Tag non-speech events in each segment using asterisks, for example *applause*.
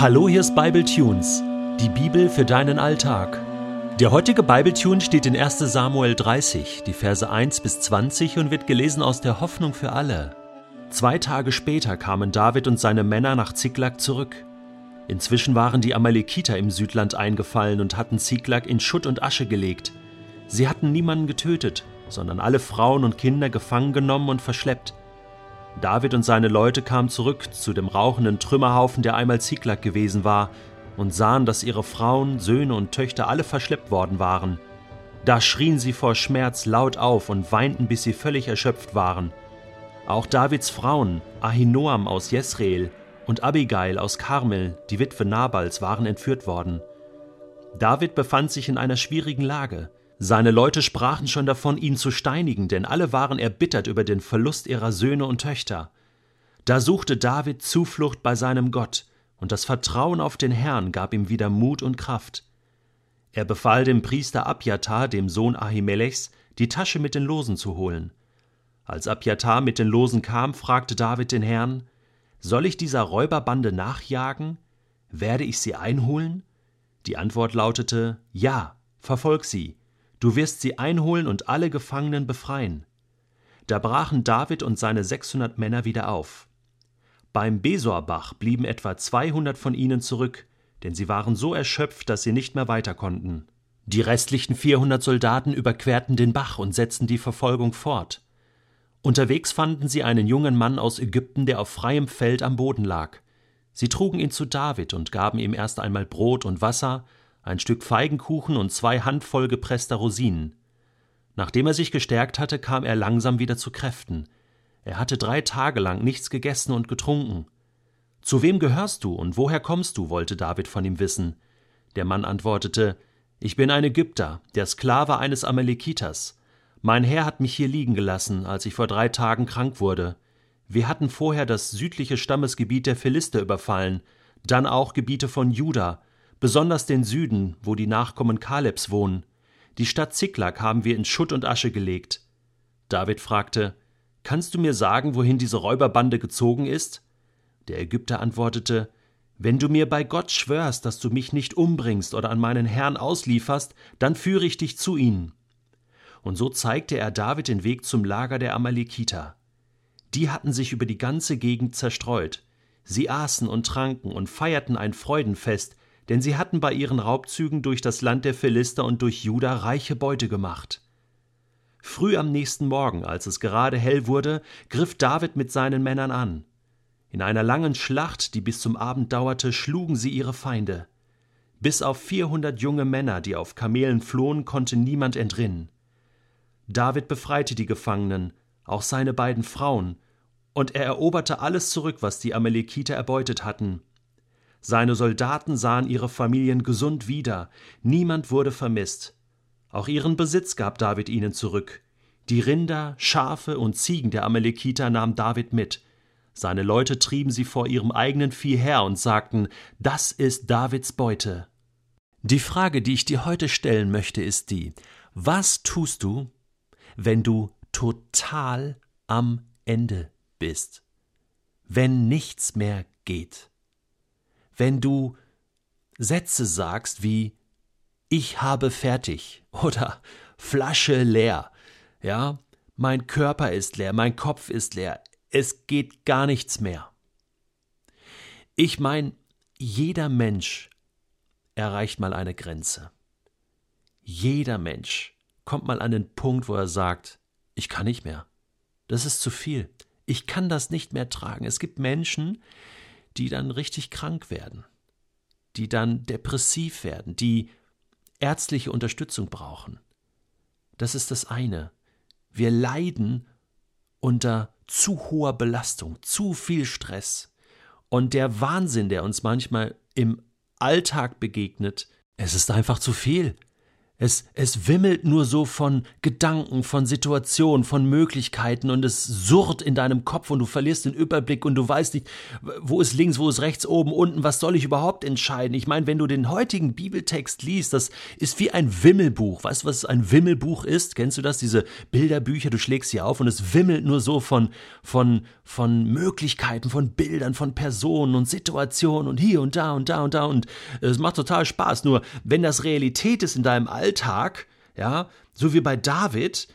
Hallo, hier ist Bible Tunes, die Bibel für deinen Alltag. Der heutige Bible Tune steht in 1. Samuel 30, die Verse 1 bis 20 und wird gelesen aus der Hoffnung für alle. Zwei Tage später kamen David und seine Männer nach Ziklag zurück. Inzwischen waren die Amalekiter im Südland eingefallen und hatten Ziklag in Schutt und Asche gelegt. Sie hatten niemanden getötet, sondern alle Frauen und Kinder gefangen genommen und verschleppt. David und seine Leute kamen zurück zu dem rauchenden Trümmerhaufen, der einmal Ziklag gewesen war, und sahen, dass ihre Frauen, Söhne und Töchter alle verschleppt worden waren. Da schrien sie vor Schmerz laut auf und weinten, bis sie völlig erschöpft waren. Auch Davids Frauen, Ahinoam aus Jesreel und Abigail aus Karmel, die Witwe Nabals, waren entführt worden. David befand sich in einer schwierigen Lage. Seine Leute sprachen schon davon, ihn zu steinigen, denn alle waren erbittert über den Verlust ihrer Söhne und Töchter. Da suchte David Zuflucht bei seinem Gott, und das Vertrauen auf den Herrn gab ihm wieder Mut und Kraft. Er befahl dem Priester Abjatar, dem Sohn Ahimelechs, die Tasche mit den Losen zu holen. Als Abjatar mit den Losen kam, fragte David den Herrn: Soll ich dieser Räuberbande nachjagen? Werde ich sie einholen? Die Antwort lautete: Ja, verfolg sie. Du wirst sie einholen und alle Gefangenen befreien. Da brachen David und seine sechshundert Männer wieder auf. Beim Besorbach blieben etwa zweihundert von ihnen zurück, denn sie waren so erschöpft, dass sie nicht mehr weiter konnten. Die restlichen vierhundert Soldaten überquerten den Bach und setzten die Verfolgung fort. Unterwegs fanden sie einen jungen Mann aus Ägypten, der auf freiem Feld am Boden lag. Sie trugen ihn zu David und gaben ihm erst einmal Brot und Wasser, ein Stück Feigenkuchen und zwei Handvoll gepresster Rosinen. Nachdem er sich gestärkt hatte, kam er langsam wieder zu Kräften. Er hatte drei Tage lang nichts gegessen und getrunken. Zu wem gehörst du und woher kommst du? wollte David von ihm wissen. Der Mann antwortete Ich bin ein Ägypter, der Sklave eines Amalekiters. Mein Herr hat mich hier liegen gelassen, als ich vor drei Tagen krank wurde. Wir hatten vorher das südliche Stammesgebiet der Philister überfallen, dann auch Gebiete von Juda, besonders den Süden, wo die Nachkommen Kalebs wohnen. Die Stadt Ziklag haben wir in Schutt und Asche gelegt. David fragte, Kannst du mir sagen, wohin diese Räuberbande gezogen ist? Der Ägypter antwortete, Wenn du mir bei Gott schwörst, dass du mich nicht umbringst oder an meinen Herrn auslieferst, dann führe ich dich zu ihnen. Und so zeigte er David den Weg zum Lager der Amalekiter. Die hatten sich über die ganze Gegend zerstreut. Sie aßen und tranken und feierten ein Freudenfest, denn sie hatten bei ihren Raubzügen durch das Land der Philister und durch Juda reiche Beute gemacht. Früh am nächsten Morgen, als es gerade hell wurde, griff David mit seinen Männern an. In einer langen Schlacht, die bis zum Abend dauerte, schlugen sie ihre Feinde. Bis auf vierhundert junge Männer, die auf Kamelen flohen, konnte niemand entrinnen. David befreite die Gefangenen, auch seine beiden Frauen, und er eroberte alles zurück, was die Amalekiter erbeutet hatten, seine Soldaten sahen ihre Familien gesund wieder, niemand wurde vermisst. Auch ihren Besitz gab David ihnen zurück. Die Rinder, Schafe und Ziegen der Amalekiter nahm David mit. Seine Leute trieben sie vor ihrem eigenen Vieh her und sagten, das ist Davids Beute. Die Frage, die ich dir heute stellen möchte, ist die, was tust du, wenn du total am Ende bist, wenn nichts mehr geht? Wenn du Sätze sagst wie ich habe fertig *laughs* oder Flasche leer, ja, mein Körper ist leer, mein Kopf ist leer, es geht gar nichts mehr. Ich meine, jeder Mensch erreicht mal eine Grenze. Jeder Mensch kommt mal an den Punkt, wo er sagt, ich kann nicht mehr. Das ist zu viel. Ich kann das nicht mehr tragen. Es gibt Menschen, die dann richtig krank werden, die dann depressiv werden, die ärztliche Unterstützung brauchen. Das ist das eine. Wir leiden unter zu hoher Belastung, zu viel Stress. Und der Wahnsinn, der uns manchmal im Alltag begegnet, es ist einfach zu viel. Es, es wimmelt nur so von Gedanken, von Situationen, von Möglichkeiten und es surrt in deinem Kopf und du verlierst den Überblick und du weißt nicht, wo ist links, wo ist rechts, oben, unten, was soll ich überhaupt entscheiden? Ich meine, wenn du den heutigen Bibeltext liest, das ist wie ein Wimmelbuch. Weißt du, was ein Wimmelbuch ist? Kennst du das? Diese Bilderbücher, du schlägst sie auf und es wimmelt nur so von, von, von Möglichkeiten, von Bildern, von Personen und Situationen und hier und da und da und da und es macht total Spaß. Nur wenn das Realität ist in deinem Alltag, Alltag, ja, so wie bei David,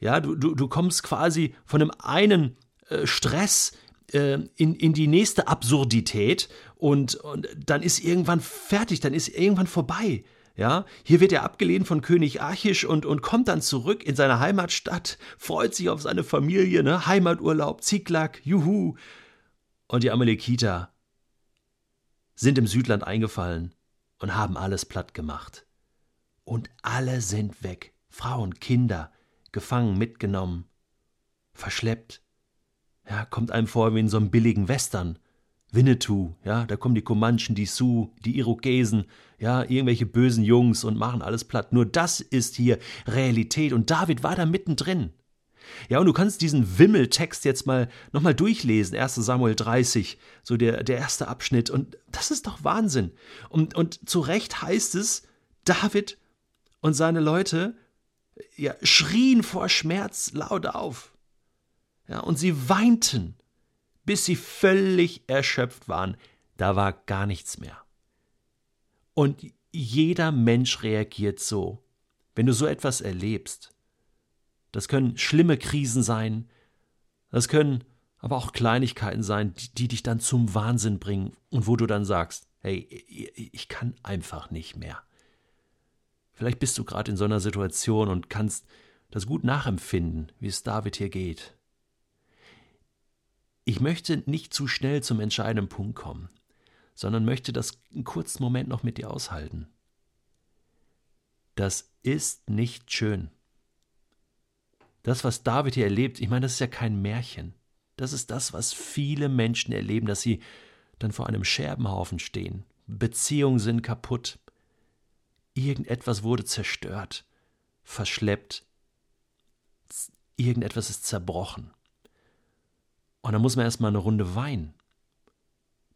ja, du, du, du kommst quasi von einem einen äh, Stress äh, in, in die nächste Absurdität und, und dann ist irgendwann fertig, dann ist irgendwann vorbei. Ja, hier wird er abgelehnt von König Achish und, und kommt dann zurück in seine Heimatstadt, freut sich auf seine Familie, ne? Heimaturlaub, Ziklag, juhu. Und die Amalekiter sind im Südland eingefallen und haben alles platt gemacht und alle sind weg. Frauen, Kinder, gefangen, mitgenommen, verschleppt. Ja, kommt einem vor wie in so einem billigen Western. Winnetou, ja, da kommen die Comanchen, die Sioux, die Irokesen, ja, irgendwelche bösen Jungs und machen alles platt. Nur das ist hier Realität und David war da mittendrin. Ja, und du kannst diesen Wimmeltext jetzt mal nochmal durchlesen, 1. Samuel 30, so der, der erste Abschnitt, und das ist doch Wahnsinn. Und, und zu Recht heißt es, David und seine Leute ja, schrien vor Schmerz laut auf. Ja, und sie weinten, bis sie völlig erschöpft waren. Da war gar nichts mehr. Und jeder Mensch reagiert so, wenn du so etwas erlebst. Das können schlimme Krisen sein, das können aber auch Kleinigkeiten sein, die, die dich dann zum Wahnsinn bringen und wo du dann sagst, hey, ich kann einfach nicht mehr. Vielleicht bist du gerade in so einer Situation und kannst das gut nachempfinden, wie es David hier geht. Ich möchte nicht zu schnell zum entscheidenden Punkt kommen, sondern möchte das einen kurzen Moment noch mit dir aushalten. Das ist nicht schön. Das, was David hier erlebt, ich meine, das ist ja kein Märchen. Das ist das, was viele Menschen erleben, dass sie dann vor einem Scherbenhaufen stehen. Beziehungen sind kaputt. Irgendetwas wurde zerstört, verschleppt, irgendetwas ist zerbrochen. Und da muss man erstmal eine Runde weinen.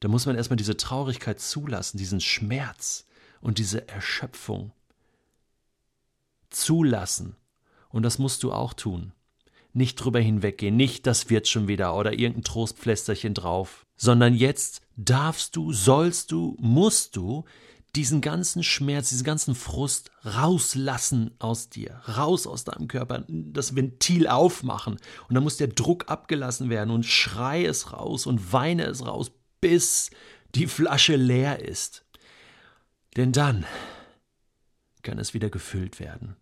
Da muss man erstmal diese Traurigkeit zulassen, diesen Schmerz und diese Erschöpfung zulassen. Und das musst du auch tun. Nicht drüber hinweggehen, nicht das wird schon wieder oder irgendein Trostpflästerchen drauf, sondern jetzt darfst du, sollst du, musst du diesen ganzen Schmerz, diesen ganzen Frust rauslassen aus dir, raus aus deinem Körper, das Ventil aufmachen. Und dann muss der Druck abgelassen werden und schrei es raus und weine es raus, bis die Flasche leer ist. Denn dann kann es wieder gefüllt werden.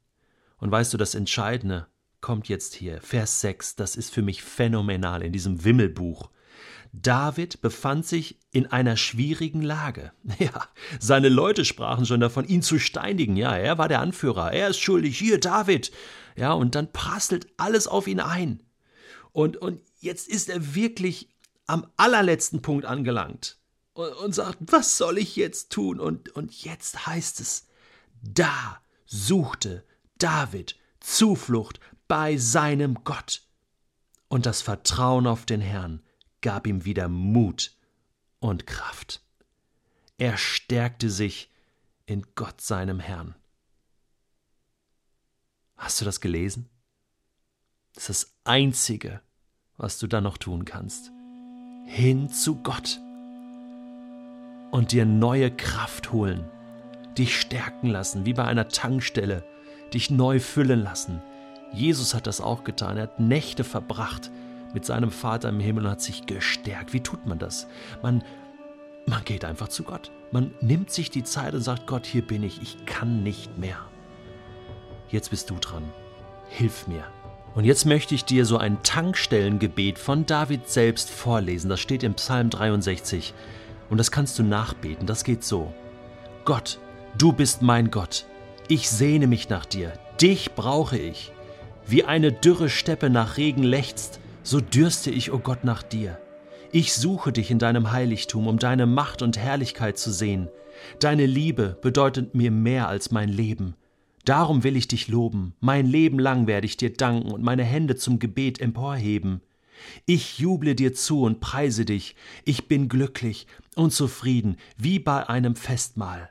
Und weißt du, das Entscheidende kommt jetzt hier, Vers 6, das ist für mich phänomenal in diesem Wimmelbuch. David befand sich in einer schwierigen Lage. *laughs* Ja, seine Leute sprachen schon davon, ihn zu steinigen. Ja, er war der Anführer, er ist schuldig, hier David. Ja, und dann prasselt alles auf ihn ein. Und, und jetzt ist er wirklich am allerletzten Punkt angelangt und, und sagt, was soll ich jetzt tun? Und, und jetzt heißt es, da suchte David Zuflucht bei seinem Gott. Und das Vertrauen auf den Herrn gab ihm wieder Mut und Kraft. Er stärkte sich in Gott seinem Herrn. Hast du das gelesen? Das ist das Einzige, was du dann noch tun kannst. Hin zu Gott und dir neue Kraft holen, dich stärken lassen, wie bei einer Tankstelle, dich neu füllen lassen. Jesus hat das auch getan. Er hat Nächte verbracht mit seinem Vater im Himmel und hat sich gestärkt. Wie tut man das? Man, man geht einfach zu Gott. Man nimmt sich die Zeit und sagt, Gott, hier bin ich, ich kann nicht mehr. Jetzt bist du dran. Hilf mir. Und jetzt möchte ich dir so ein Tankstellengebet von David selbst vorlesen. Das steht im Psalm 63. Und das kannst du nachbeten. Das geht so. Gott, du bist mein Gott. Ich sehne mich nach dir. Dich brauche ich. Wie eine dürre Steppe nach Regen lechzt, so dürste ich, o oh Gott, nach dir. Ich suche dich in deinem Heiligtum, um deine Macht und Herrlichkeit zu sehen. Deine Liebe bedeutet mir mehr als mein Leben. Darum will ich dich loben, mein Leben lang werde ich dir danken und meine Hände zum Gebet emporheben. Ich juble dir zu und preise dich, ich bin glücklich und zufrieden, wie bei einem Festmahl.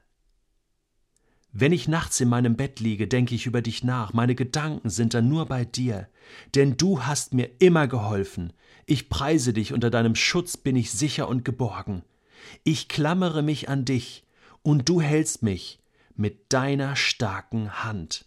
Wenn ich nachts in meinem Bett liege, denke ich über dich nach, meine Gedanken sind dann nur bei dir, denn du hast mir immer geholfen. Ich preise dich, unter deinem Schutz bin ich sicher und geborgen. Ich klammere mich an dich, und du hältst mich mit deiner starken Hand.